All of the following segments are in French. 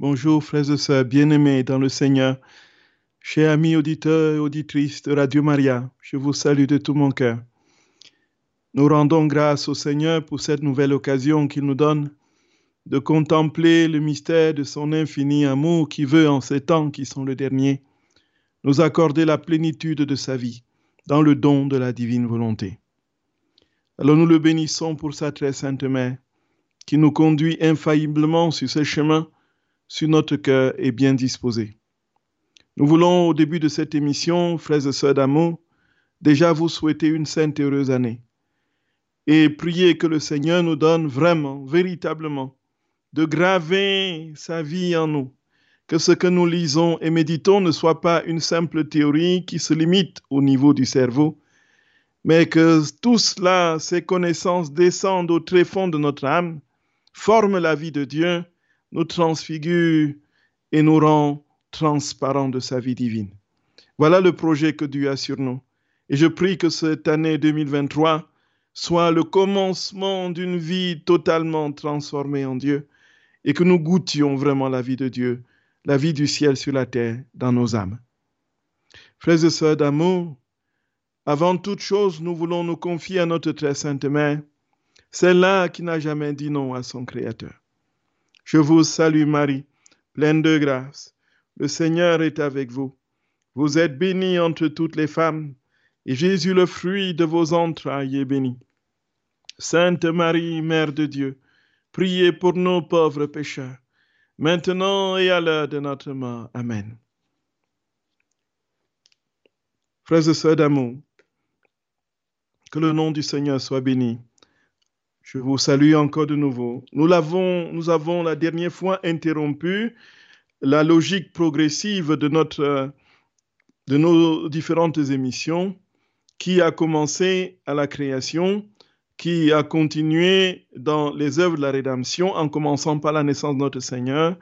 Bonjour frères et sœurs bien-aimés dans le Seigneur. Chers amis auditeurs et auditrices de Radio Maria, je vous salue de tout mon cœur. Nous rendons grâce au Seigneur pour cette nouvelle occasion qu'il nous donne de contempler le mystère de son infini amour qui veut, en ces temps qui sont le dernier, nous accorder la plénitude de sa vie dans le don de la divine volonté. Alors nous le bénissons pour sa très sainte mère qui nous conduit infailliblement sur ce chemin, sur notre cœur est bien disposé. Nous voulons, au début de cette émission, frères et sœurs d'amour, déjà vous souhaiter une sainte et heureuse année et prier que le Seigneur nous donne vraiment, véritablement, de graver sa vie en nous, que ce que nous lisons et méditons ne soit pas une simple théorie qui se limite au niveau du cerveau, mais que tout cela, ces connaissances descendent au tréfonds de notre âme, forment la vie de Dieu, nous transfigurent et nous rend transparents de sa vie divine. Voilà le projet que Dieu a sur nous. Et je prie que cette année 2023 soit le commencement d'une vie totalement transformée en Dieu et que nous goûtions vraiment la vie de Dieu, la vie du ciel sur la terre dans nos âmes. Frères et sœurs d'amour, avant toute chose, nous voulons nous confier à notre très sainte mère, celle-là qui n'a jamais dit non à son Créateur. Je vous salue Marie, pleine de grâce. Le Seigneur est avec vous. Vous êtes bénie entre toutes les femmes, et Jésus, le fruit de vos entrailles, est béni. Sainte Marie, Mère de Dieu, priez pour nos pauvres pécheurs, maintenant et à l'heure de notre mort. Amen. Frères et sœurs d'amour, que le nom du Seigneur soit béni. Je vous salue encore de nouveau. Nous, l'avons, nous avons la dernière fois interrompu la logique progressive de, notre, de nos différentes émissions qui a commencé à la création, qui a continué dans les œuvres de la rédemption en commençant par la naissance de notre Seigneur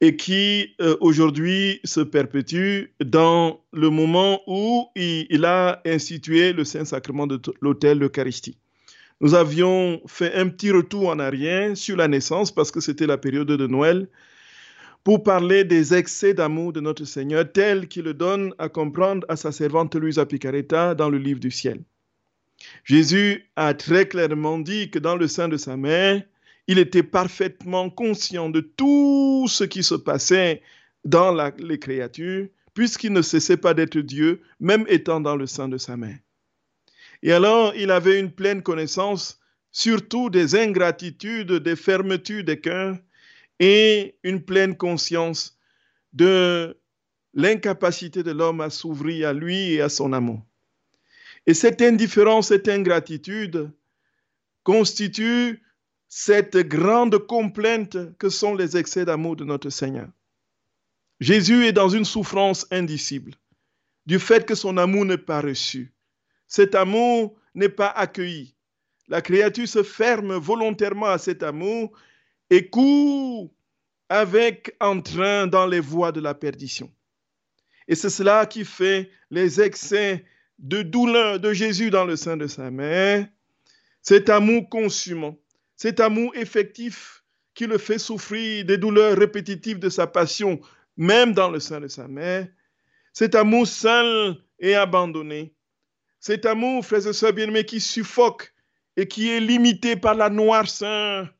et qui euh, aujourd'hui se perpétue dans le moment où il, a institué le Saint-Sacrement de l'autel, l'Eucharistie. Nous avions fait un petit retour en arrière sur la naissance parce que c'était la période de Noël pour parler des excès d'amour de notre Seigneur tel qu'il le donne à comprendre à sa servante Louisa Picaretta dans le livre du ciel. Jésus a très clairement dit que dans le sein de sa mère, il était parfaitement conscient de tout ce qui se passait dans les créatures, puisqu'il ne cessait pas d'être Dieu, même étant dans le sein de sa mère. Et alors, il avait une pleine connaissance, surtout des ingratitudes, des fermetures des cœurs, et une pleine conscience de l'incapacité de l'homme à s'ouvrir à lui et à son amour. Et cette indifférence, cette ingratitude constitue cette grande complainte que sont les excès d'amour de notre Seigneur. Jésus est dans une souffrance indicible du fait que son amour n'est pas reçu. Cet amour n'est pas accueilli. La créature se ferme volontairement à cet amour et court avec entrain dans les voies de la perdition. Et c'est cela qui fait les excès de douleur de Jésus dans le sein de sa mère, cet amour consumant, cet amour effectif qui le fait souffrir des douleurs répétitives de sa passion, même dans le sein de sa mère, cet amour seul et abandonné, cet amour, frères et sœurs bien-aimés, qui suffoque et qui est limité par la noirceur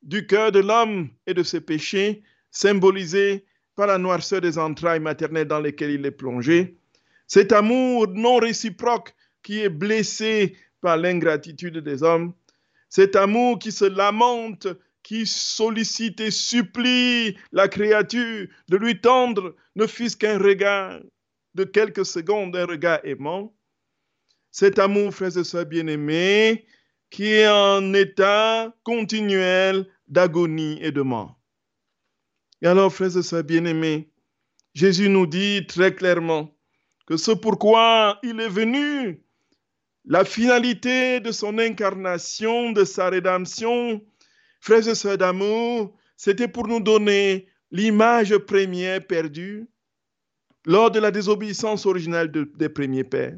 du cœur de l'homme et de ses péchés, symbolisé par la noirceur des entrailles maternelles dans lesquelles il est plongé, cet amour non réciproque qui est blessé par l'ingratitude des hommes, cet amour qui se lamente, qui sollicite et supplie la créature de lui tendre ne fût-ce qu'un regard de quelques secondes, un regard aimant, cet amour, frères et sœurs bien-aimés, qui est en état continuel d'agonie et de mort. Et alors, frères et sœurs bien-aimés, Jésus nous dit très clairement que ce pourquoi il est venu, la finalité de son incarnation, de sa rédemption, frères et sœurs d'amour, c'était pour nous donner l'image première perdue lors de la désobéissance originale des premiers pères.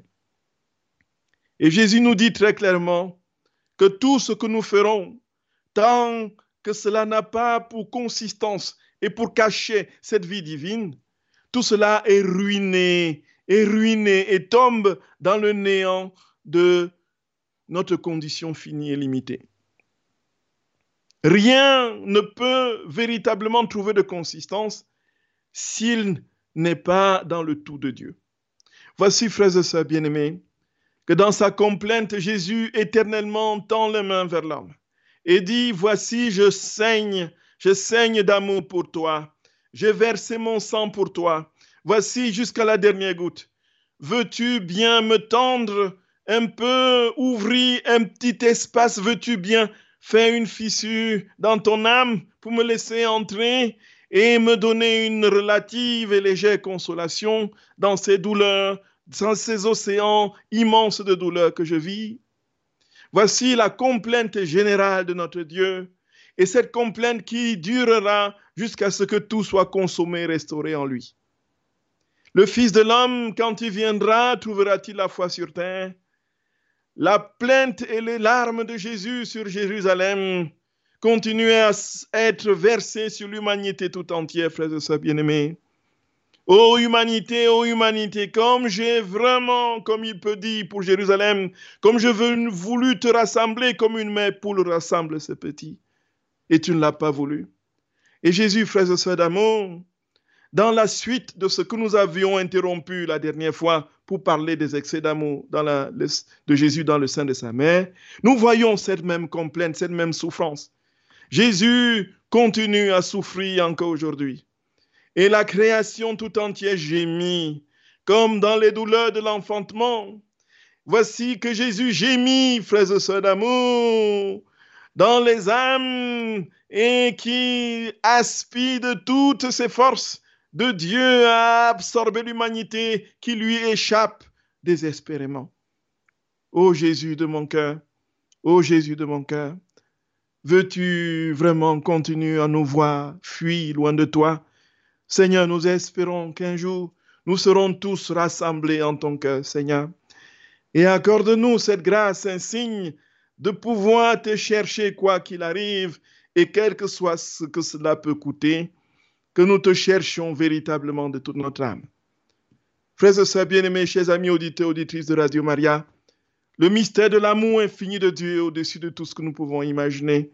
Et Jésus nous dit très clairement que tout ce que nous ferons, tant que cela n'a pas pour consistance et pour cacher cette vie divine, tout cela est ruiné, est ruiné et tombe dans le néant de notre condition finie et limitée. Rien ne peut véritablement trouver de consistance s'il n'est pas dans le tout de Dieu. Voici, frères et sœurs bien-aimés, que dans sa complainte, Jésus éternellement tend les mains vers l'homme et dit, Voici, je saigne, je saigne d'amour pour toi, j'ai versé mon sang pour toi, voici jusqu'à la dernière goutte. Veux-tu bien me tendre un peu, ouvrir un petit espace, veux-tu bien faire une fissure dans ton âme pour me laisser entrer et me donner une relative et légère consolation dans ces douleurs, dans ces océans immenses de douleurs que je vis. Voici la complainte générale de notre Dieu, et cette complainte qui durera jusqu'à ce que tout soit consommé, restauré en lui. Le Fils de l'homme, quand il viendra, trouvera-t-il la foi sur terre? La plainte et les larmes de Jésus sur Jérusalem continuent à être versées sur l'humanité tout entière, frères et sœurs bien-aimés. Ô humanité, ô humanité, comme j'ai vraiment, comme il peut dire pour Jérusalem, comme je veux voulu te rassembler comme une mère poule rassemble ses petits, et tu ne l'as pas voulu. Et Jésus, frères et sœurs d'amour, dans la suite de ce que nous avions interrompu la dernière fois pour parler des excès d'amour de Jésus dans le sein de sa mère, nous voyons cette même complainte, cette même souffrance. Jésus continue à souffrir encore aujourd'hui. Et la création tout entière gémit, comme dans les douleurs de l'enfantement. Voici que Jésus gémit, frères et sœurs d'amour, dans les âmes et qui aspire de toutes ses forces de Dieu à absorber l'humanité qui lui échappe désespérément. Ô Jésus de mon cœur, ô Jésus de mon cœur, veux-tu vraiment continuer à nous voir fuir loin de toi? Seigneur, nous espérons qu'un jour nous serons tous rassemblés en ton cœur, Seigneur. Et accorde-nous cette grâce insigne de pouvoir te chercher quoi qu'il arrive et quel que soit ce que cela peut coûter que nous te cherchions véritablement de toute notre âme. Frères et sœurs bien-aimés, chers amis auditeurs, auditrices de Radio Maria, le mystère de l'amour infini de Dieu est au-dessus de tout ce que nous pouvons imaginer.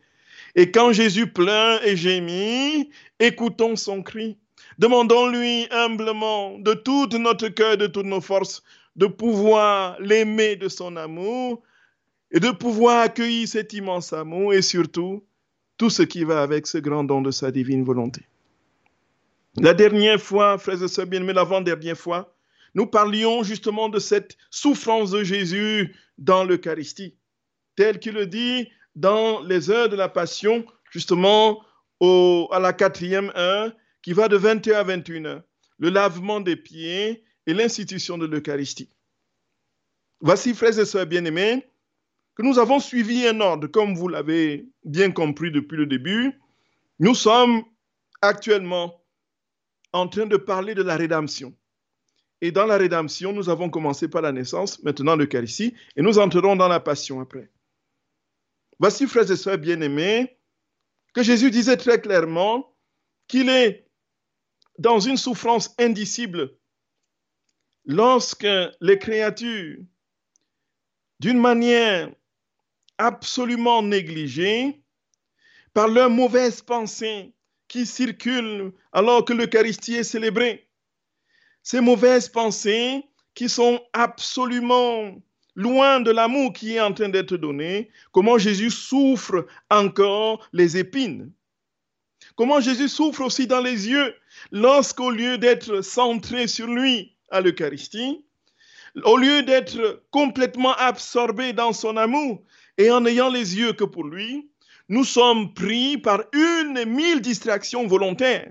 Et quand Jésus pleure et gémit, écoutons son cri. Demandons-lui humblement, de tout notre cœur, de toutes nos forces, de pouvoir l'aimer de son amour et de pouvoir accueillir cet immense amour et surtout tout ce qui va avec ce grand don de sa divine volonté. La dernière fois, frères et sœurs bien-aimés, l'avant-dernière fois, nous parlions justement de cette souffrance de Jésus dans l'Eucharistie, tel qu'il le dit dans les heures de la Passion, justement à la quatrième heure, qui va de 21 à 21 heures, le lavement des pieds et l'institution de l'Eucharistie. Voici, frères et sœurs bien-aimés, que nous avons suivi un ordre, comme vous l'avez bien compris depuis le début. Nous sommes actuellement en train de parler de la rédemption. Et dans la rédemption, nous avons commencé par la naissance, maintenant l'Eucharistie, et nous entrerons dans la passion après. Voici, frères et sœurs bien-aimés, que Jésus disait très clairement qu'il est dans une souffrance indicible lorsque les créatures, d'une manière absolument négligée, par leurs mauvaises pensées, qui circulent alors que l'Eucharistie est célébrée. Ces mauvaises pensées qui sont absolument loin de l'amour qui est en train d'être donné, comment Jésus souffre encore les épines. Comment Jésus souffre aussi dans les yeux lorsqu'au lieu d'être centré sur lui à l'Eucharistie, au lieu d'être complètement absorbé dans son amour et en ayant les yeux que pour lui, nous sommes pris par une et mille distractions volontaires.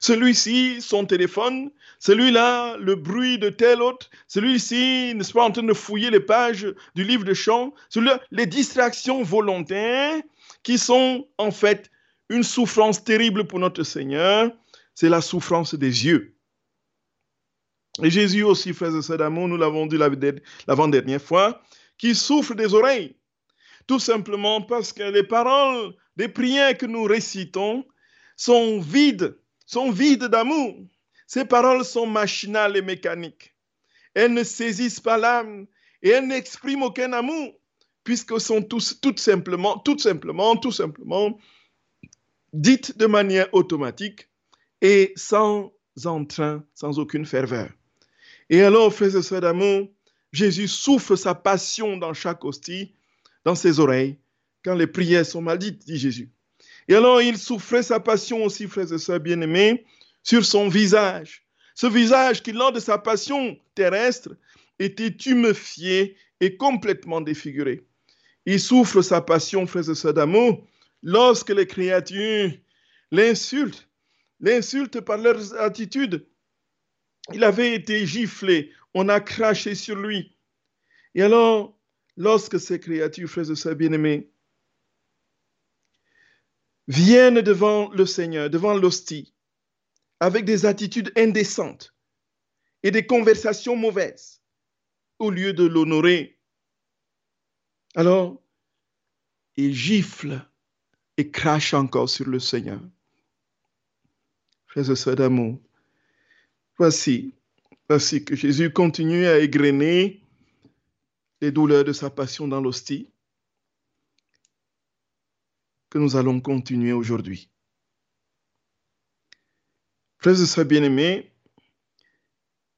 Celui-ci, son téléphone, celui-là, le bruit de tel autre, celui-ci, n'est-ce pas, en train de fouiller les pages du livre de chant, celui-là, les distractions volontaires qui sont en fait une souffrance terrible pour notre Seigneur, c'est la souffrance des yeux. Et Jésus aussi, frères et sœurs d'amour, nous l'avons dit l'avant-dernière fois, qui souffre des oreilles. Tout simplement parce que les paroles des prières que nous récitons sont vides, sont vides d'amour. Ces paroles sont machinales et mécaniques. Elles ne saisissent pas l'âme et elles n'expriment aucun amour, puisqu'elles sont tous, tout simplement, tout simplement, tout simplement dites de manière automatique et sans entrain, sans aucune ferveur. Et alors, frères et sœurs d'amour, Jésus souffle sa passion dans chaque hostie, dans ses oreilles, quand les prières sont maldites, dit Jésus. Et alors, il souffrait sa passion aussi, frères et sœurs bien-aimés, sur son visage. Ce visage qui, lors de sa passion terrestre, était tumefié et complètement défiguré. Il souffre sa passion, frères et sœurs d'amour, lorsque les créatures l'insultent, l'insultent par leurs attitudes, il avait été giflé, on a craché sur lui. Et alors, lorsque ces créatures, frères et sœurs bien-aimés, viennent devant le Seigneur, devant l'hostie, avec des attitudes indécentes et des conversations mauvaises, au lieu de l'honorer, alors il gifle et crache encore sur le Seigneur. Frères et sœurs d'amour, Voici, voici que Jésus continue à égrener les douleurs de sa passion dans l'hostie, que nous allons continuer aujourd'hui. Frères et sœurs bien-aimés,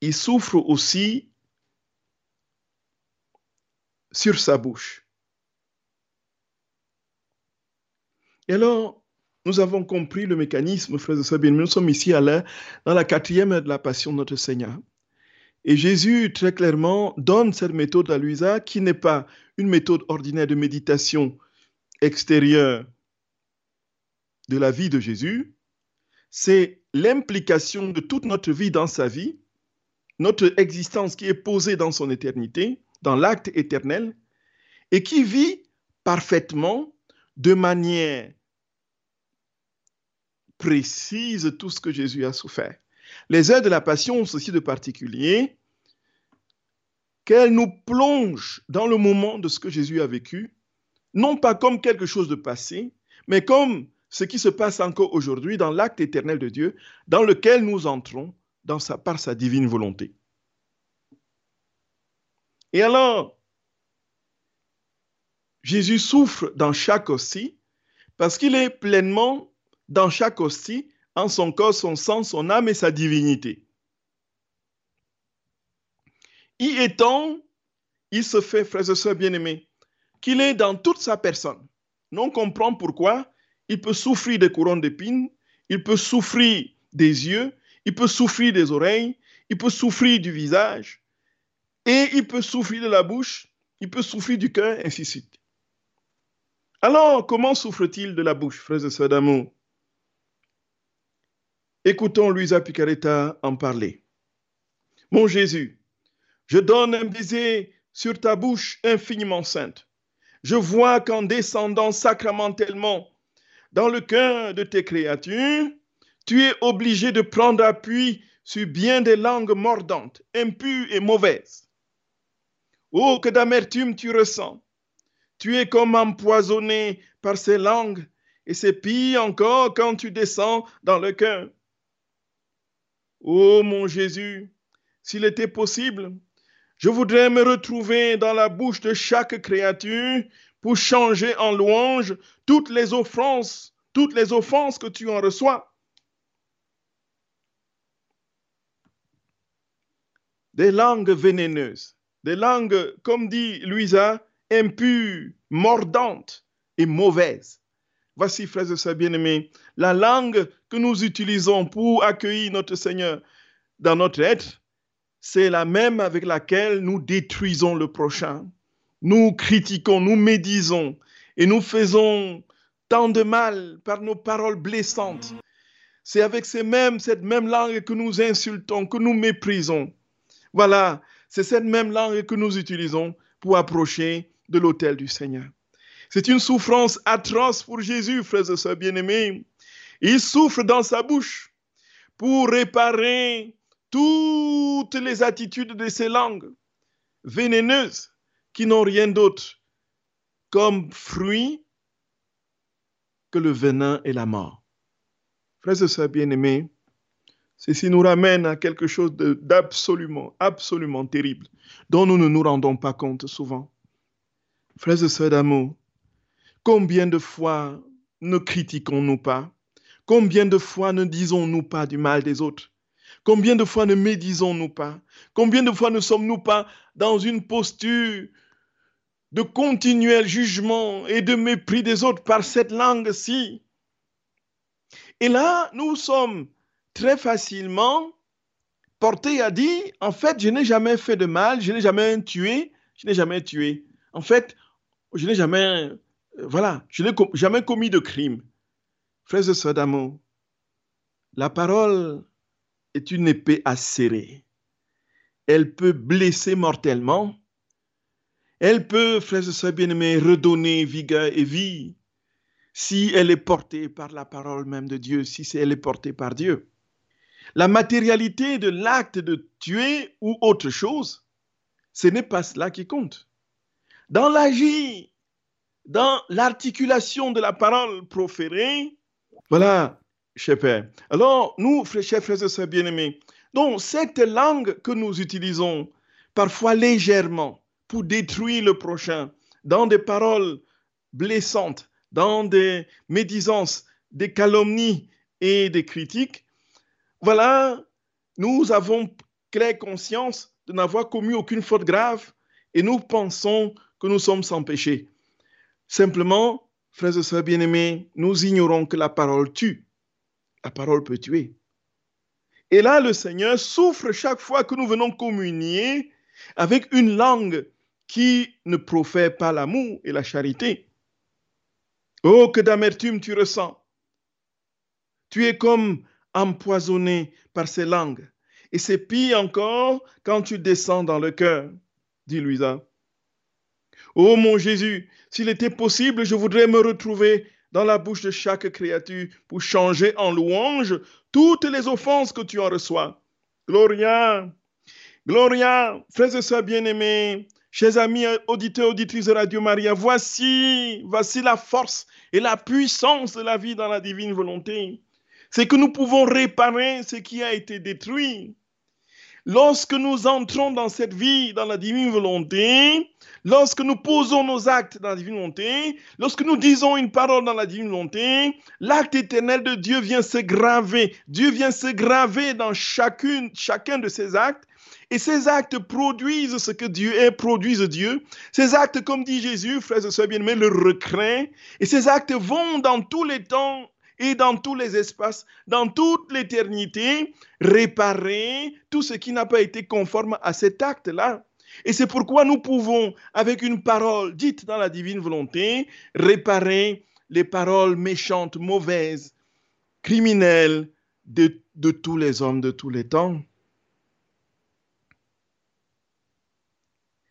il souffre aussi sur sa bouche. Et alors, nous avons compris le mécanisme, frères et sœurs Nous sommes ici à dans la quatrième de la passion de notre Seigneur. Et Jésus, très clairement, donne cette méthode à Louisa qui n'est pas une méthode ordinaire de méditation extérieure de la vie de Jésus. C'est l'implication de toute notre vie dans sa vie, notre existence qui est posée dans son éternité, dans l'acte éternel, et qui vit parfaitement de manière précise tout ce que Jésus a souffert. Les heures de la passion ont ceci de particulier qu'elles nous plongent dans le moment de ce que Jésus a vécu, non pas comme quelque chose de passé, mais comme ce qui se passe encore aujourd'hui dans l'acte éternel de Dieu, dans lequel nous entrons dans sa, par sa divine volonté. Et alors, Jésus souffre dans chaque aussi parce qu'il est pleinement dans chaque hostie, en son corps, son sang, son âme et sa divinité. Y étant, il se fait, frères et sœurs bien-aimés, qu'il est dans toute sa personne. Non comprend pourquoi il peut souffrir des couronnes d'épines, il peut souffrir des yeux, il peut souffrir des oreilles, il peut souffrir du visage, et il peut souffrir de la bouche, il peut souffrir du cœur, ainsi de suite. Alors, comment souffre-t-il de la bouche, frères et sœurs d'amour? Écoutons Luisa Picaretta en parler. Mon Jésus, je donne un baiser sur ta bouche infiniment sainte. Je vois qu'en descendant sacramentellement dans le cœur de tes créatures, tu es obligé de prendre appui sur bien des langues mordantes, impures et mauvaises. Oh, que d'amertume tu ressens. Tu es comme empoisonné par ces langues, et c'est pire encore quand tu descends dans le cœur. Ô mon Jésus, s'il était possible, je voudrais me retrouver dans la bouche de chaque créature pour changer en louange toutes les offenses, toutes les offenses que tu en reçois. Des langues vénéneuses, des langues, comme dit Louisa, impures, mordantes et mauvaises. Voici, frères et sœurs bien-aimés, la langue que nous utilisons pour accueillir notre Seigneur dans notre être, c'est la même avec laquelle nous détruisons le prochain. Nous critiquons, nous médisons et nous faisons tant de mal par nos paroles blessantes. C'est avec cette même langue que nous insultons, que nous méprisons. Voilà, c'est cette même langue que nous utilisons pour approcher de l'autel du Seigneur. C'est une souffrance atroce pour Jésus, frères et sœurs bien-aimés. Il souffre dans sa bouche pour réparer toutes les attitudes de ces langues vénéneuses qui n'ont rien d'autre comme fruit que le venin et la mort. frères et sœurs bien-aimés, ceci nous ramène à quelque chose d'absolument, absolument terrible, dont nous ne nous rendons pas compte souvent. Frères et sœurs d'amour, combien de fois ne critiquons-nous pas? Combien de fois ne disons-nous pas du mal des autres? Combien de fois ne médisons-nous pas? Combien de fois ne sommes-nous pas dans une posture de continuel jugement et de mépris des autres par cette langue-ci? Et là, nous sommes très facilement portés à dire, en fait, je n'ai jamais fait de mal, je n'ai jamais tué, je n'ai jamais tué. En fait, je n'ai jamais, euh, jamais commis de crime. Frères et sœurs d'amour, la parole est une épée acérée. Elle peut blesser mortellement. Elle peut, frères et sœurs bien-aimés, redonner vigueur et vie si elle est portée par la parole même de Dieu, si elle est portée par Dieu. La matérialité de l'acte de tuer ou autre chose, ce n'est pas cela qui compte. Dans l'agir, dans l'articulation de la parole proférée, voilà, cher Père. Alors, nous, chers frères et sœurs bien-aimés, donc cette langue que nous utilisons parfois légèrement pour détruire le prochain, dans des paroles blessantes, dans des médisances, des calomnies et des critiques, voilà, nous avons claire conscience de n'avoir commis aucune faute grave et nous pensons que nous sommes sans péché. Simplement, frères et sœurs bien-aimés, nous ignorons que la parole tue la parole peut tuer. Et là, le Seigneur souffre chaque fois que nous venons communier avec une langue qui ne profère pas l'amour et la charité. Oh, que d'amertume tu ressens. Tu es comme empoisonné par ces langues. Et c'est pire encore quand tu descends dans le cœur, dit Louisa. Oh mon Jésus, s'il était possible, je voudrais me retrouver dans la bouche de chaque créature pour changer en louange toutes les offenses que tu en reçois. Gloria, Gloria, frères et sœurs bien-aimés, chers amis auditeurs, auditrices de Radio Maria, voici, voici la force et la puissance de la vie dans la divine volonté. C'est que nous pouvons réparer ce qui a été détruit. Lorsque nous entrons dans cette vie, dans la divine volonté, lorsque nous posons nos actes dans la divine volonté, lorsque nous disons une parole dans la divine volonté, l'acte éternel de Dieu vient se graver. Dieu vient se graver dans chacune, chacun de ces actes. Et ces actes produisent ce que Dieu est, produisent Dieu. Ces actes, comme dit Jésus, frères et sœurs bien-aimés, le recréent. Et ces actes vont dans tous les temps et dans tous les espaces, dans toute l'éternité, réparer tout ce qui n'a pas été conforme à cet acte-là. Et c'est pourquoi nous pouvons, avec une parole dite dans la divine volonté, réparer les paroles méchantes, mauvaises, criminelles de, tous les hommes de tous les temps.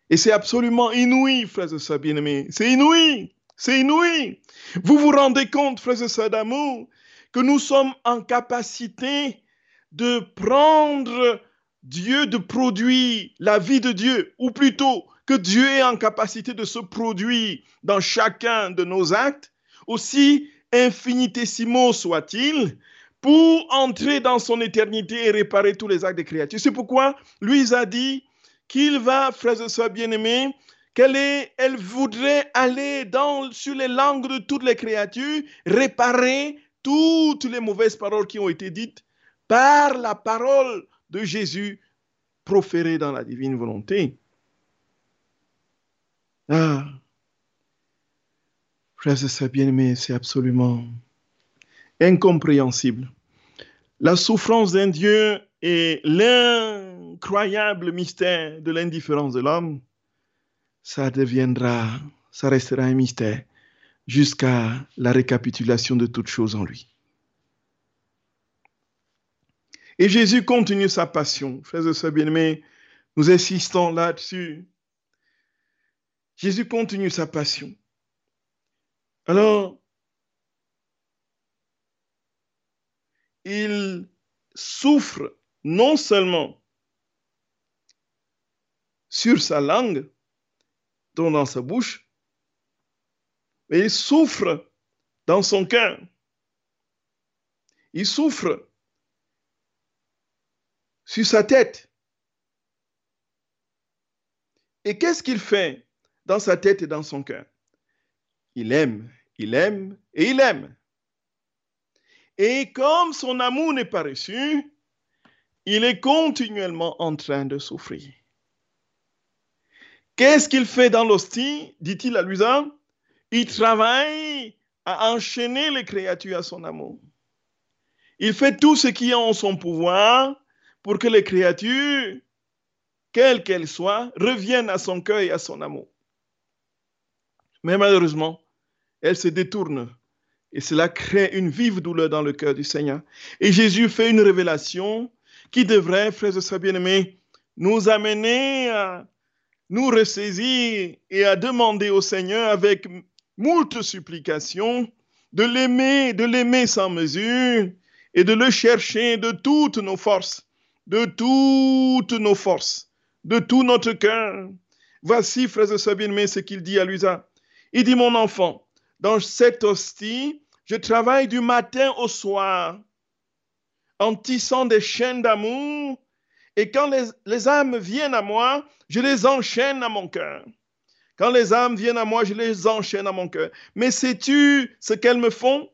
Et c'est absolument inouï, frères et sœurs bien-aimés. C'est inouï. C'est inouï. Vous vous rendez compte, frères et sœurs d'amour, que nous sommes en capacité de prendre Dieu, de produire la vie de Dieu, ou plutôt que Dieu est en capacité de se produire dans chacun de nos actes, aussi infinitésimaux soit-il, pour entrer dans son éternité et réparer tous les actes des créatures. C'est pourquoi lui a dit qu'il va, frères et sœurs bien-aimés, qu'elle elle voudrait aller dans, sur les langues de toutes les créatures, réparer toutes les mauvaises paroles qui ont été dites par la parole de Jésus proférée dans la divine volonté. Ah, frères et sœurs bien-aimés, c'est absolument incompréhensible. La souffrance d'un Dieu et l'incroyable mystère de l'indifférence de l'homme ça deviendra, ça restera un mystère jusqu'à la récapitulation de toutes choses en lui. Et Jésus continue sa passion. Frères et sœurs bien-aimés, nous insistons là-dessus. Jésus continue sa passion. Alors, il souffre non seulement sur sa langue, dans sa bouche, mais il souffre dans son cœur. il souffre sur sa tête. Et qu'est-ce qu'il fait dans sa tête et dans son cœur? Il aime, il aime et il aime. Et comme son amour n'est pas reçu, il est continuellement en train de souffrir. Qu'est-ce qu'il fait dans l'hostie dit-il à Luisa Il travaille à enchaîner les créatures à son amour. Il fait tout ce qui est en son pouvoir pour que les créatures, quelles qu'elles soient, reviennent à son cœur et à son amour. Mais malheureusement, elles se détournent et cela crée une vive douleur dans le cœur du Seigneur. Et Jésus fait une révélation qui devrait, frères et sœurs bien-aimés, nous amener à nous ressaisir et à demander au Seigneur avec moult supplications de l'aimer, de l'aimer sans mesure et de le chercher de toutes nos forces, de toutes nos forces, de tout notre cœur. Voici, frères et sœurs bien-aimés, ce qu'il dit à Luisa. Il dit, mon enfant, dans cette hostie, je travaille du matin au soir en tissant des chaînes d'amour et quand les, âmes viennent à moi, je les enchaîne à mon cœur. Quand les âmes viennent à moi, je les enchaîne à mon cœur. Mais sais-tu ce qu'elles me font?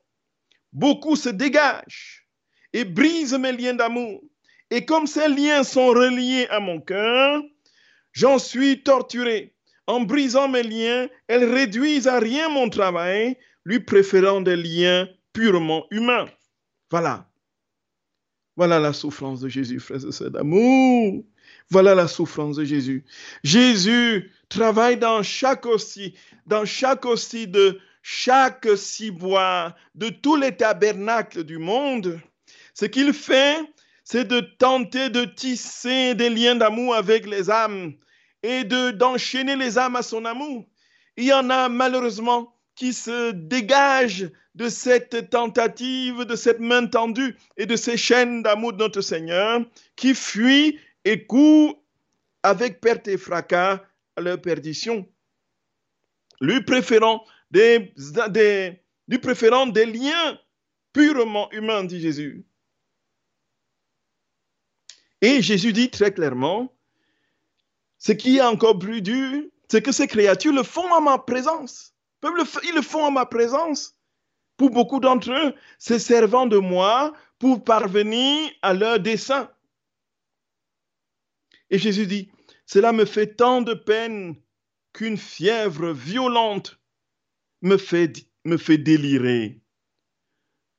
Beaucoup se dégagent et brisent mes liens d'amour. Et comme ces liens sont reliés à mon cœur, j'en suis torturé. En brisant mes liens, elles réduisent à rien mon travail, lui préférant des liens purement humains. Voilà. Voilà la souffrance de Jésus, frères et sœurs d'amour. Voilà la souffrance de Jésus. Jésus travaille dans chaque hostie, dans chaque hostie de chaque ciboire, de tous les tabernacles du monde. Ce qu'il fait, c'est de tenter de tisser des liens d'amour avec les âmes et de d'enchaîner les âmes à son amour. Il y en a malheureusement qui se dégagent de cette tentative, de cette main tendue et de ces chaînes d'amour de notre Seigneur, qui fuient et courent avec perte et fracas à leur perdition, lui préférant des, des, lui préférant des liens purement humains, dit Jésus. Et Jésus dit très clairement, ce qui est encore plus dur, c'est que ces créatures le font en ma présence ils le font en ma présence. Pour beaucoup d'entre eux, c'est servant de moi pour parvenir à leur dessein. Et Jésus dit, cela me fait tant de peine qu'une fièvre violente me fait, me fait délirer.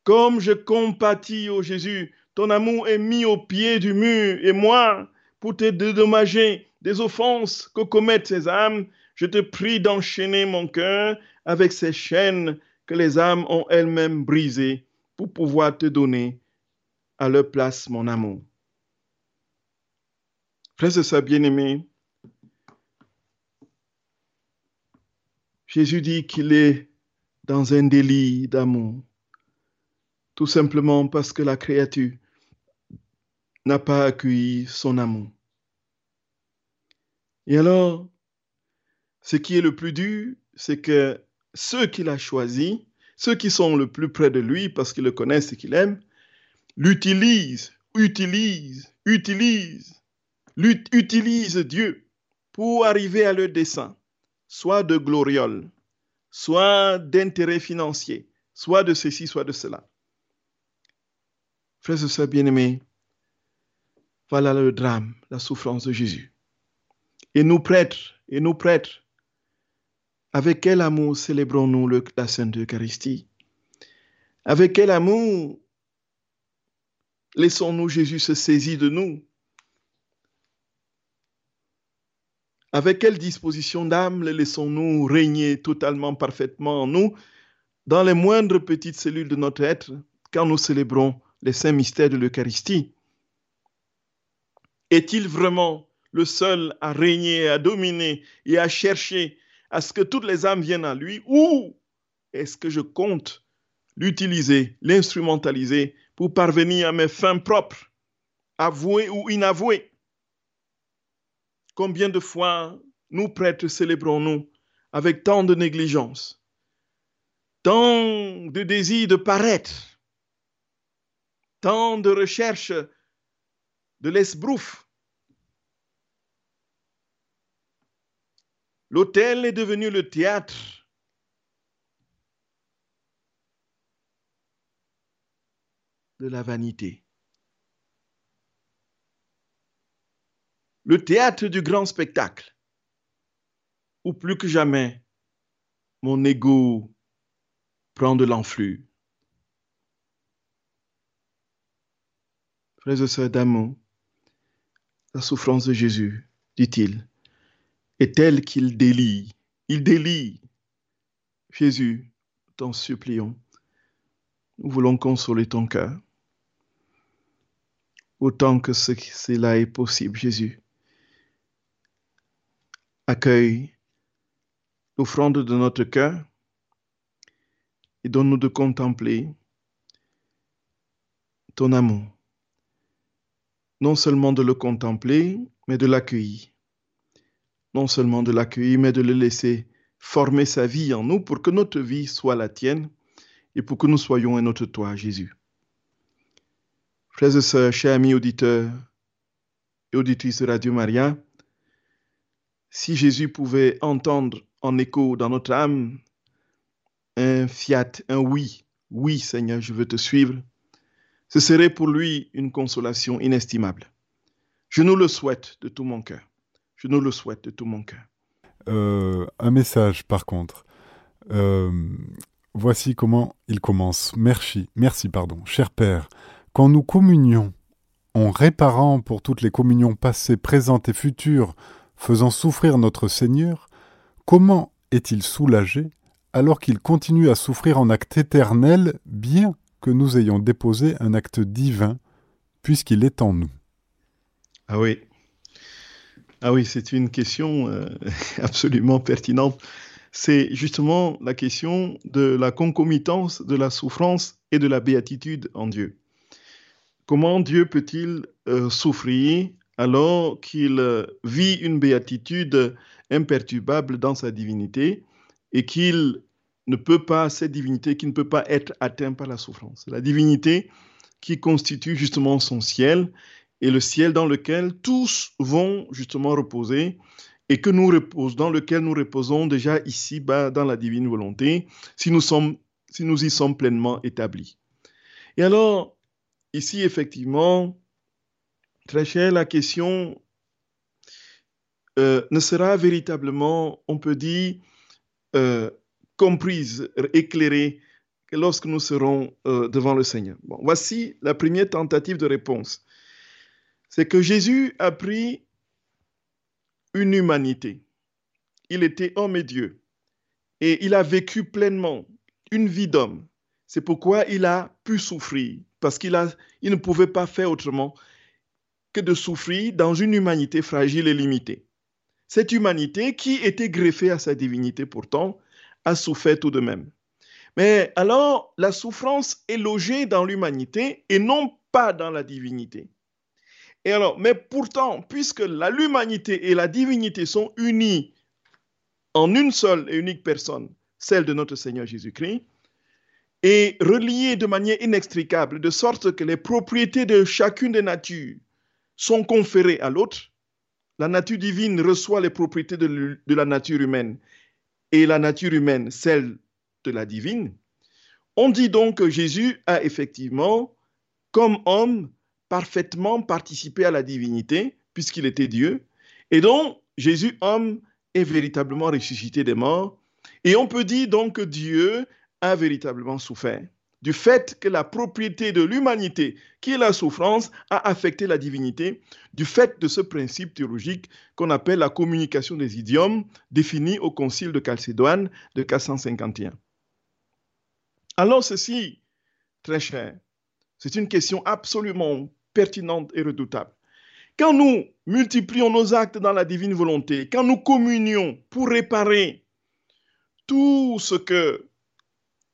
Comme je compatis, ô Jésus, ton amour est mis au pied du mur, et moi, pour te dédommager des offenses que commettent ces âmes, je te prie d'enchaîner mon cœur avec ces chaînes que les âmes ont elles-mêmes brisées pour pouvoir te donner à leur place mon amour. Frères et sœurs bien-aimés, Jésus dit qu'il est dans un délit d'amour, tout simplement parce que la créature n'a pas accueilli son amour. Et alors, ce qui est le plus dur, c'est que ceux qu'il a choisis, ceux qui sont le plus près de lui parce qu'ils le connaissent et qu'il aime, l'utilisent, utilisent, utilisent, utilisent Dieu pour arriver à leur dessein, soit de gloriole, soit d'intérêt financier, soit de ceci, soit de cela. Frères et sœurs bien-aimés, voilà le drame, la souffrance de Jésus. Et nous prêtres, et nous prêtres, avec quel amour célébrons-nous la Sainte Eucharistie? Avec quel amour laissons-nous Jésus se saisir de nous? Avec quelle disposition d'âme laissons-nous régner totalement, parfaitement en nous, dans les moindres petites cellules de notre être, quand nous célébrons les saints mystères de l'Eucharistie? Est-il vraiment le seul à régner, à dominer et à chercher à ce que toutes les âmes viennent à lui ou est-ce que je compte l'utiliser, l'instrumentaliser pour parvenir à mes fins propres, avouées ou inavouées? Combien de fois nous prêtres célébrons-nous avec tant de négligence, tant de désir de paraître tant de recherches de l'esbrouf. L'hôtel est devenu le théâtre de la vanité. Le théâtre du grand spectacle, où plus que jamais mon ego prend de l'enflux. Frères et sœurs d'amour, la souffrance de Jésus, dit-il, est telle qu'il délie. Il délie. Jésus, t'en supplions, nous voulons consoler ton cœur. Autant que cela est possible, Jésus. Accueille l'offrande de notre cœur et donne-nous de contempler ton amour. Non seulement de le contempler, mais de l'accueillir non seulement de l'accueillir, mais de le laisser former sa vie en nous pour que notre vie soit la tienne et pour que nous soyons un autre toi, Jésus. Frères et sœurs, chers amis auditeurs et auditrices de Radio Maria, si Jésus pouvait entendre en écho dans notre âme un fiat, un oui, oui Seigneur, je veux te suivre, ce serait pour lui une consolation inestimable. Je nous le souhaite de tout mon cœur. Je nous le souhaite de tout mon cœur. Euh, un message par contre. Euh, voici comment il commence. Merci, merci, pardon. Cher Père, quand nous communions, en réparant pour toutes les communions passées, présentes et futures, faisant souffrir notre Seigneur, comment est-il soulagé alors qu'il continue à souffrir en acte éternel, bien que nous ayons déposé un acte divin, puisqu'il est en nous? Ah oui, ah oui, c'est une question euh, absolument pertinente. C'est justement la question de la concomitance de la souffrance et de la béatitude en Dieu. Comment Dieu peut-il euh, souffrir alors qu'il euh, vit une béatitude imperturbable dans sa divinité et qu'il ne peut pas, cette divinité qui ne peut pas être atteinte par la souffrance? La divinité qui constitue justement son ciel et le ciel dans lequel tous vont justement reposer et que nous reposons, dans lequel nous reposons déjà ici bas dans la divine volonté, si nous, sommes, si nous y sommes pleinement établis. Et alors, ici, effectivement, très cher, la question euh, ne sera véritablement, on peut dire, euh, comprise, éclairée que lorsque nous serons euh, devant le Seigneur. Voici la première tentative de réponse c'est que Jésus a pris une humanité. Il était homme et Dieu. Et il a vécu pleinement une vie d'homme. C'est pourquoi il a pu souffrir, parce qu'il il ne pouvait pas faire autrement que de souffrir dans une humanité fragile et limitée. Cette humanité, qui était greffée à sa divinité pourtant, a souffert tout de même. Mais alors, la souffrance est logée dans l'humanité et non pas dans la divinité. Mais pourtant, puisque l'humanité et la divinité sont unies en une seule et unique personne, celle de notre Seigneur Jésus-Christ, et reliées de manière inextricable, de sorte que les propriétés de chacune des natures sont conférées à l'autre, la nature divine reçoit les propriétés de, de la nature humaine. Et la nature humaine celle de la divine, on dit donc que Jésus a effectivement, comme homme, parfaitement participé à la divinité, puisqu'il était Dieu, et donc Jésus, homme, est véritablement ressuscité des morts. Et on peut dire donc que Dieu a véritablement souffert du fait que la propriété de l'humanité, qui est la souffrance, a affecté la divinité, du fait de ce principe théologique qu'on appelle la communication des idiomes, défini au Concile de Chalcédoine de 451. Alors ceci, très cher, c'est une question absolument pertinente et redoutable. Quand nous multiplions nos actes dans la divine volonté, quand nous communions pour réparer tout ce que,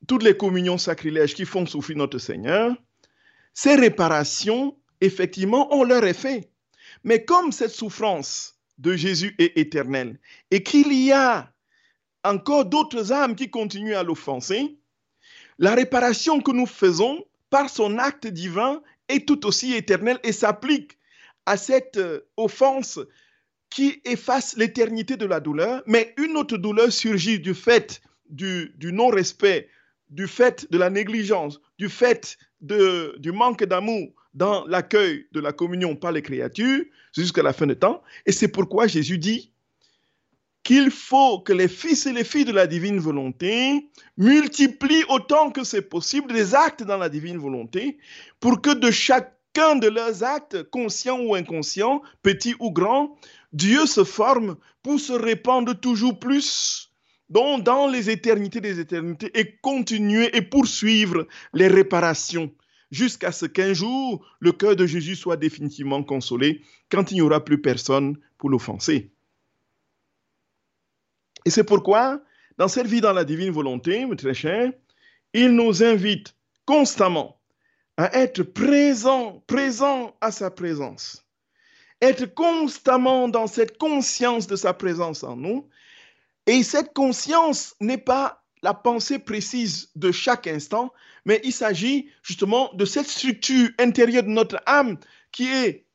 toutes les communions sacrilèges qui font souffrir notre Seigneur, ces réparations, effectivement, ont leur effet. Mais comme cette souffrance de Jésus est éternelle et qu'il y a encore d'autres âmes qui continuent à l'offenser, la réparation que nous faisons par son acte divin est tout aussi éternel et s'applique à cette euh, offense qui efface l'éternité de la douleur, mais une autre douleur surgit du fait du, non-respect, du fait de la négligence, du fait du manque d'amour dans l'accueil de la communion par les créatures jusqu'à la fin du temps. Et c'est pourquoi Jésus dit qu'il faut que les fils et les filles de la divine volonté multiplient autant que c'est possible des actes dans la divine volonté pour que de chacun de leurs actes, conscients ou inconscients, petits ou grands, Dieu se forme pour se répandre toujours plus dans les éternités des éternités et continuer et poursuivre les réparations jusqu'à ce qu'un jour le cœur de Jésus soit définitivement consolé quand il n'y aura plus personne pour l'offenser. Et c'est pourquoi, dans cette vie dans la divine volonté, mes très chers, il nous invite constamment à être présent, présent à sa présence. Être constamment dans cette conscience de sa présence en nous. Et cette conscience n'est pas la pensée précise de chaque instant, mais il s'agit justement de cette structure intérieure de notre âme qui est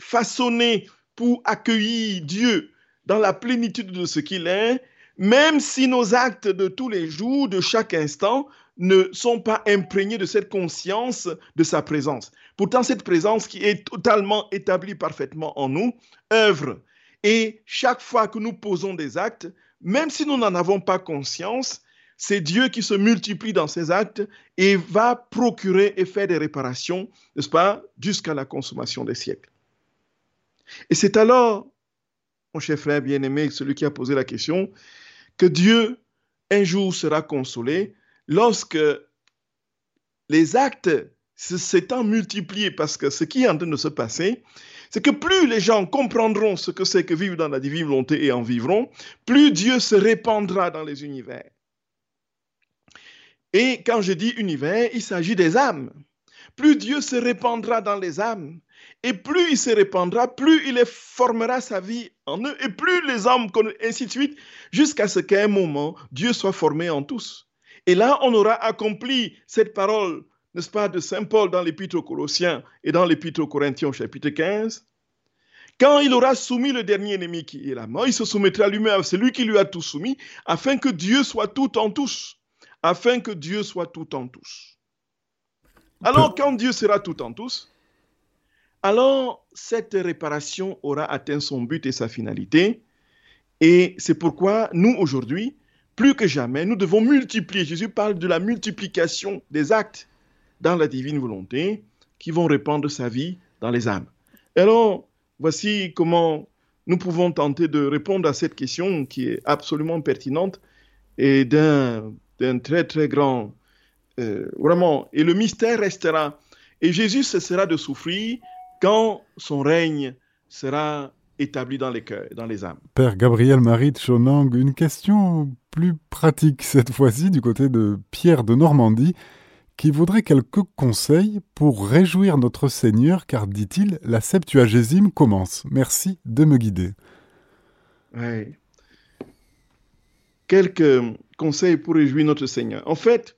façonnée pour accueillir Dieu dans la plénitude de ce qu'il est même si nos actes de tous les jours, de chaque instant, ne sont pas imprégnés de cette conscience de sa présence. Pourtant, cette présence qui est totalement établie parfaitement en nous, œuvre. Et chaque fois que nous posons des actes, même si nous n'en avons pas conscience, c'est Dieu qui se multiplie dans ses actes et va procurer et faire des réparations, n'est-ce pas, jusqu'à la consommation des siècles. Et c'est alors, mon cher frère bien-aimé, celui qui a posé la question, que Dieu un jour sera consolé lorsque les actes s'étant multipliés, parce que ce qui est en train de se passer, c'est que plus les gens comprendront ce que c'est que vivre dans la divine volonté et en vivront, plus Dieu se répandra dans les univers. Et quand je dis univers, il s'agit des âmes. Plus Dieu se répandra dans les âmes, et plus il se répandra, plus il formera sa vie en eux, et plus les hommes, ainsi de suite, jusqu'à ce qu'à un moment, Dieu soit formé en tous. Et là, on aura accompli cette parole, n'est-ce pas, de Saint Paul dans l'Épître aux Colossiens et dans l'Épître aux Corinthiens, chapitre 15. Quand il aura soumis le dernier ennemi qui est la mort, il se soumettra lui-même à celui qui lui a tout soumis, afin que Dieu soit tout en tous. Afin que Dieu soit tout en tous. Alors, quand Dieu sera tout en tous, alors cette réparation aura atteint son but et sa finalité. Et c'est pourquoi nous, aujourd'hui, plus que jamais, nous devons multiplier. Jésus parle de la multiplication des actes dans la divine volonté qui vont répandre sa vie dans les âmes. Alors, voici comment nous pouvons tenter de répondre à cette question qui est absolument pertinente et d'un très très grand, euh, vraiment, et le mystère restera. Et Jésus cessera de souffrir quand son règne sera établi dans les cœurs, dans les âmes. Père Gabriel Marie de Chonang, une question plus pratique cette fois-ci du côté de Pierre de Normandie, qui voudrait quelques conseils pour réjouir notre Seigneur, car, dit-il, la Septuagésime commence. Merci de me guider. Oui. Quelques conseils pour réjouir notre Seigneur. En fait,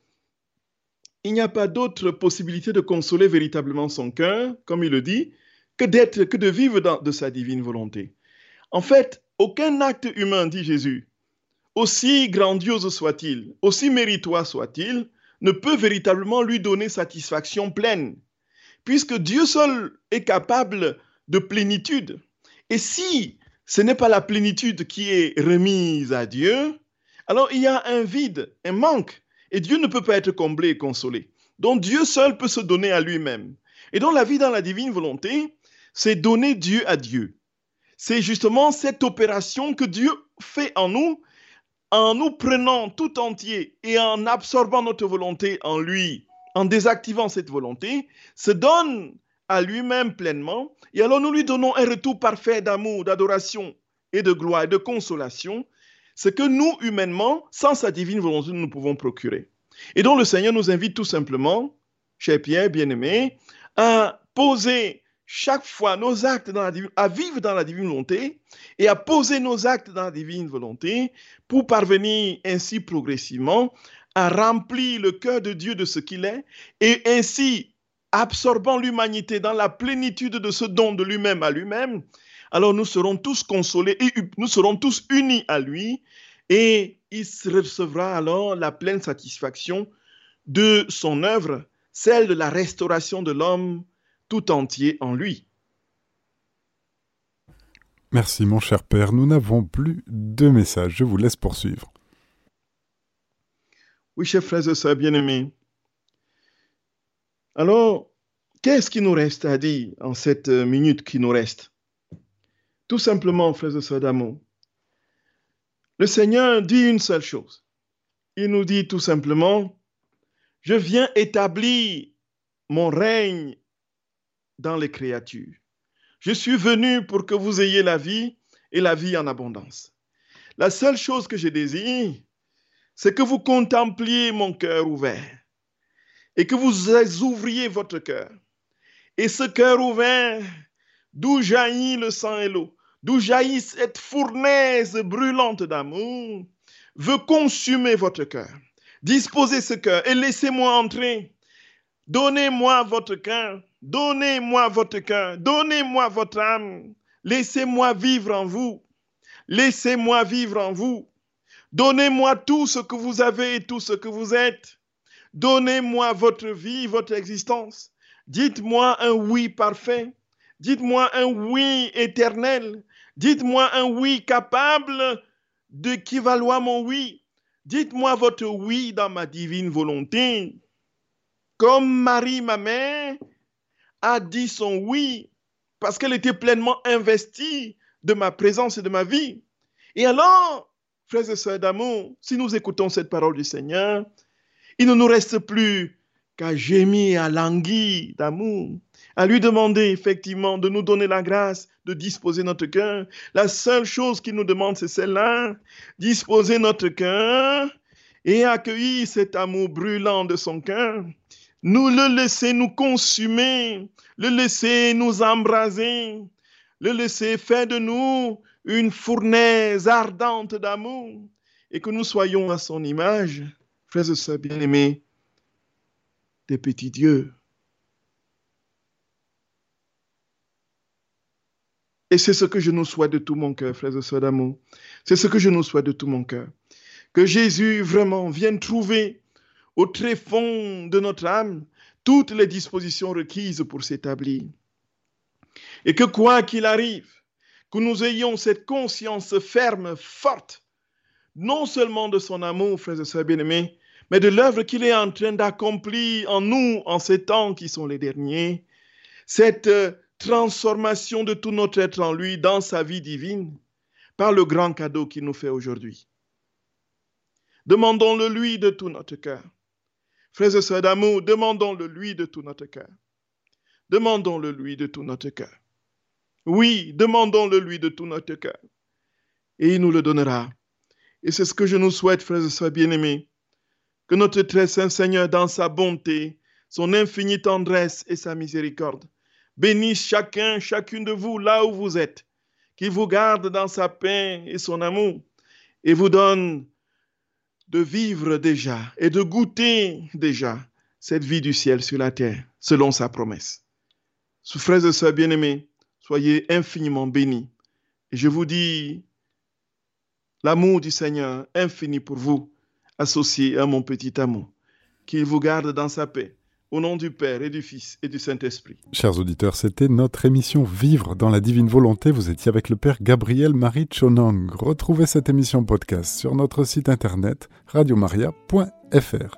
il n'y a pas d'autre possibilité de consoler véritablement son cœur, comme il le dit, que d'être, que de vivre dans, de sa divine volonté. En fait, aucun acte humain, dit Jésus, aussi grandiose soit-il, aussi méritoire soit-il, ne peut véritablement lui donner satisfaction pleine, puisque Dieu seul est capable de plénitude. Et si ce n'est pas la plénitude qui est remise à Dieu, alors il y a un vide, un manque et Dieu ne peut pas être comblé et consolé. Donc Dieu seul peut se donner à lui-même. Et donc la vie dans la divine volonté, c'est donner Dieu à Dieu. C'est justement cette opération que Dieu fait en nous, en nous prenant tout entier et en absorbant notre volonté en lui, en désactivant cette volonté, se donne à lui-même pleinement, et alors nous lui donnons un retour parfait d'amour, d'adoration et de gloire et de consolation, ce que nous, humainement, sans sa divine volonté, nous pouvons procurer. Et donc le Seigneur nous invite tout simplement, cher Pierre, bien-aimé, à poser chaque fois nos actes dans la divine, à vivre dans la divine volonté et à poser nos actes dans la divine volonté pour parvenir ainsi progressivement à remplir le cœur de Dieu de ce qu'il est et ainsi absorbant l'humanité dans la plénitude de ce don de lui-même à lui-même, alors nous serons tous consolés et nous serons tous unis à lui et il recevra alors la pleine satisfaction de son œuvre, celle de la restauration de l'homme tout entier en lui. Merci mon cher Père, nous n'avons plus de messages, je vous laisse poursuivre. Oui, chers frères et sœurs bien-aimés. Alors, qu'est-ce qui nous reste à dire en cette minute qui nous reste? Tout simplement, frères et sœurs d'amour, le Seigneur dit une seule chose. Il nous dit tout simplement, je viens établir mon règne dans les créatures. Je suis venu pour que vous ayez la vie et la vie en abondance. La seule chose que je désire, c'est que vous contempliez mon cœur ouvert et que vous ouvriez votre cœur. Et ce cœur ouvert, d'où jaillit le sang et l'eau, d'où jaillit cette fournaise brûlante d'amour, veut consumer votre cœur. Disposez ce cœur et laissez-moi entrer. Donnez-moi votre cœur, donnez-moi votre cœur, donnez-moi votre âme. Laissez-moi vivre en vous. Laissez-moi vivre en vous. Donnez-moi tout ce que vous avez et tout ce que vous êtes. Donnez-moi votre vie, votre existence. Dites-moi un oui parfait. Dites-moi un oui éternel. Dites-moi un oui capable d'équivaloir mon oui. Dites-moi votre oui dans ma divine volonté. Comme Marie, ma mère, a dit son oui parce qu'elle était pleinement investie de ma présence et de ma vie. Et alors, frères et sœurs d'amour, si nous écoutons cette parole du Seigneur, il ne nous reste plus qu'à gémir, à languir d'amour, à lui demander effectivement de nous donner la grâce de disposer notre cœur. La seule chose qu'il nous demande, c'est celle-là, disposer notre cœur et accueillir cet amour brûlant de son cœur. Nous le laisser nous consumer, le laisser nous embraser, le laisser faire de nous une fournaise ardente d'amour et que nous soyons à son image, frères et sœurs bien-aimés, des petits dieux Et c'est ce que je nous souhaite de tout mon cœur, frères et sœurs d'amour. C'est ce que je nous souhaite de tout mon cœur. Que Jésus vraiment vienne trouver au tréfonds de notre âme toutes les dispositions requises pour s'établir. Et que quoi qu'il arrive, que nous ayons cette conscience ferme, forte, non seulement de son amour, frères et sœurs bien-aimés, mais de l'œuvre qu'il est en train d'accomplir en nous en ces temps qui sont les derniers. Cette transformation de tout notre être en lui dans sa vie divine par le grand cadeau qu'il nous fait aujourd'hui. Demandons-le lui de tout notre cœur. Frères et sœurs d'amour, demandons-le lui de tout notre cœur. Demandons-le lui de tout notre cœur. Oui, demandons-le lui de tout notre cœur. Et il nous le donnera. Et c'est ce que je nous souhaite, frères et sœurs bien-aimés, que notre très saint Seigneur, dans sa bonté, son infinie tendresse et sa miséricorde, bénisse chacun, chacune de vous là où vous êtes, qu'il vous garde dans sa paix et son amour, et vous donne de vivre déjà et de goûter déjà cette vie du ciel sur la terre, selon sa promesse. Sous frères et sœurs bien-aimés, soyez infiniment bénis. Et je vous dis, l'amour du Seigneur infini pour vous, associé à mon petit amour, qu'il vous garde dans sa paix au nom du Père et du Fils et du Saint-Esprit. Chers auditeurs, c'était notre émission Vivre dans la divine volonté. Vous étiez avec le Père Gabriel Marie Chonong. Retrouvez cette émission podcast sur notre site internet radiomaria.fr.